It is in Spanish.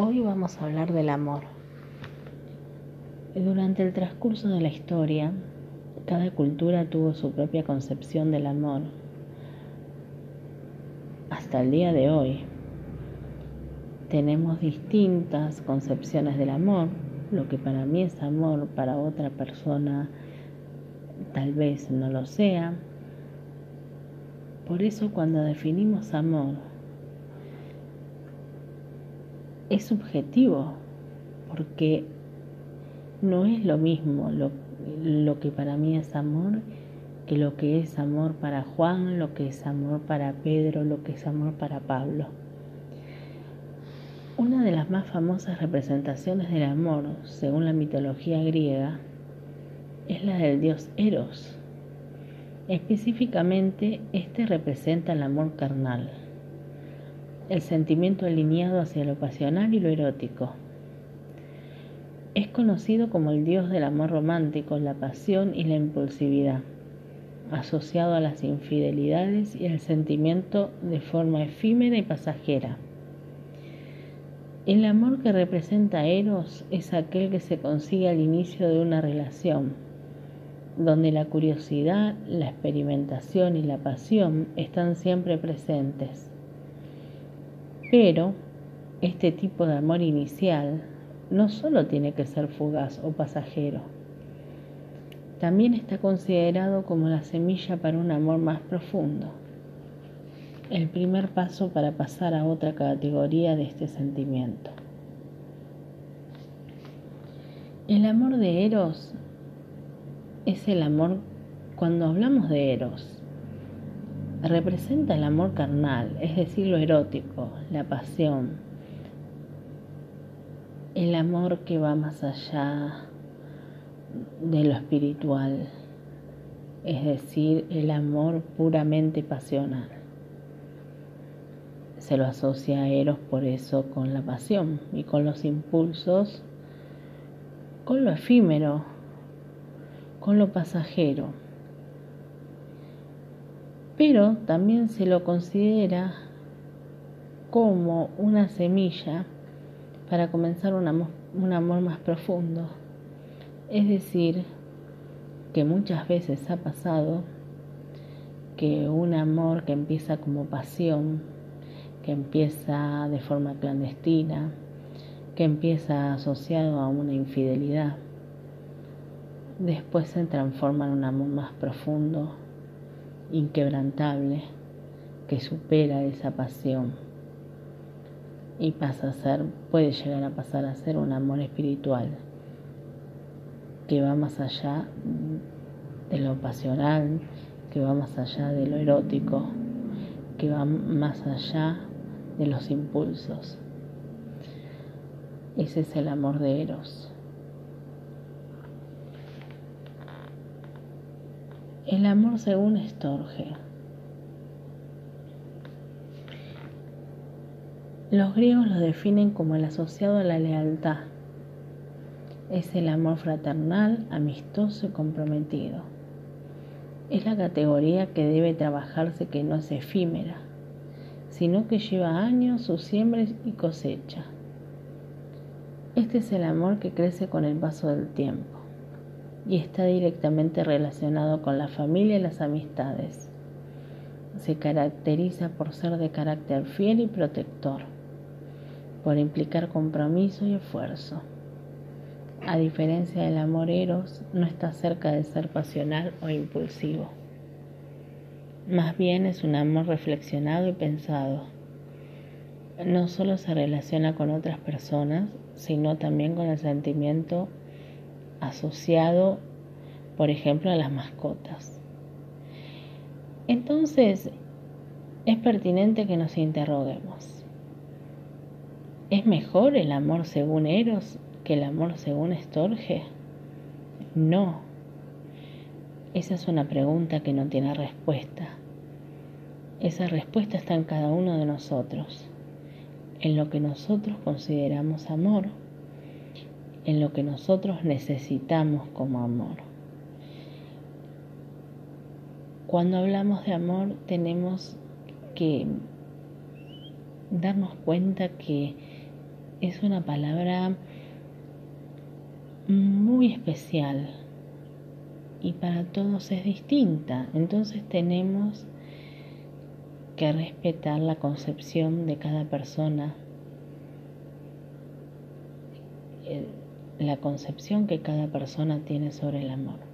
Hoy vamos a hablar del amor. Durante el transcurso de la historia, cada cultura tuvo su propia concepción del amor. Hasta el día de hoy, tenemos distintas concepciones del amor. Lo que para mí es amor, para otra persona tal vez no lo sea. Por eso cuando definimos amor, es subjetivo, porque no es lo mismo lo, que para mí es amor que lo que es amor para Juan, lo que es amor para Pedro, lo que es amor para Pablo. Una de las más famosas representaciones del amor, según la mitología griega, es la del dios Eros. Específicamente, este representa el amor carnal, el sentimiento alineado hacia lo pasional y lo erótico. Es conocido como el dios del amor romántico, la pasión y la impulsividad, asociado a las infidelidades y al sentimiento de forma efímera y pasajera. El amor que representa Eros es aquel que se consigue al inicio de una relación, donde la curiosidad, la experimentación y la pasión están siempre presentes pero este tipo de amor inicial no solo tiene que ser fugaz o pasajero, también está considerado como la semilla para un amor más profundo, el primer paso para pasar a otra categoría de este sentimiento. El amor de Eros es el amor, cuando hablamos de Eros, representa el amor carnal, es decir, lo erótico, la pasión, el amor que va más allá de lo espiritual, es decir, el amor puramente pasional. Se lo asocia a Eros por eso con la pasión y con los impulsos, con lo efímero, con lo pasajero pero también se lo considera como una semilla para comenzar un amor, un amor más profundo. Es decir, que muchas veces ha pasado que un amor que empieza como pasión, que empieza de forma clandestina, que empieza asociado a una infidelidad, después se transforma en un amor más profundo, inquebrantable que supera esa pasión y pasa a ser, puede llegar a pasar a ser un amor espiritual que va más allá de lo pasional, que va más allá de lo erótico, que va más allá de los impulsos. Ese es el amor de Eros. El amor según Estorge. Los griegos lo definen como el asociado a la lealtad. Es el amor fraternal, amistoso y comprometido. Es la categoría que debe trabajarse que no es efímera, sino que lleva años su siembra y cosecha. Este es el amor que crece con el paso del tiempo y está directamente relacionado con la familia y las amistades. Se caracteriza por ser de carácter fiel y protector, por implicar compromiso y esfuerzo. A diferencia del amor eros, no está cerca de ser pasional o impulsivo. Más bien es un amor reflexionado y pensado. No solo se relaciona con otras personas, sino también con el sentimiento asociado, por ejemplo, a las mascotas. Entonces, es pertinente que nos interroguemos. ¿Es mejor el amor según Eros que el amor según Estorge? No. Esa es una pregunta que no tiene respuesta. Esa respuesta está en cada uno de nosotros, en lo que nosotros consideramos amor en lo que nosotros necesitamos como amor. Cuando hablamos de amor tenemos que darnos cuenta que es una palabra muy especial y para todos es distinta. Entonces tenemos que respetar la concepción de cada persona, la concepción que cada persona tiene sobre el amor.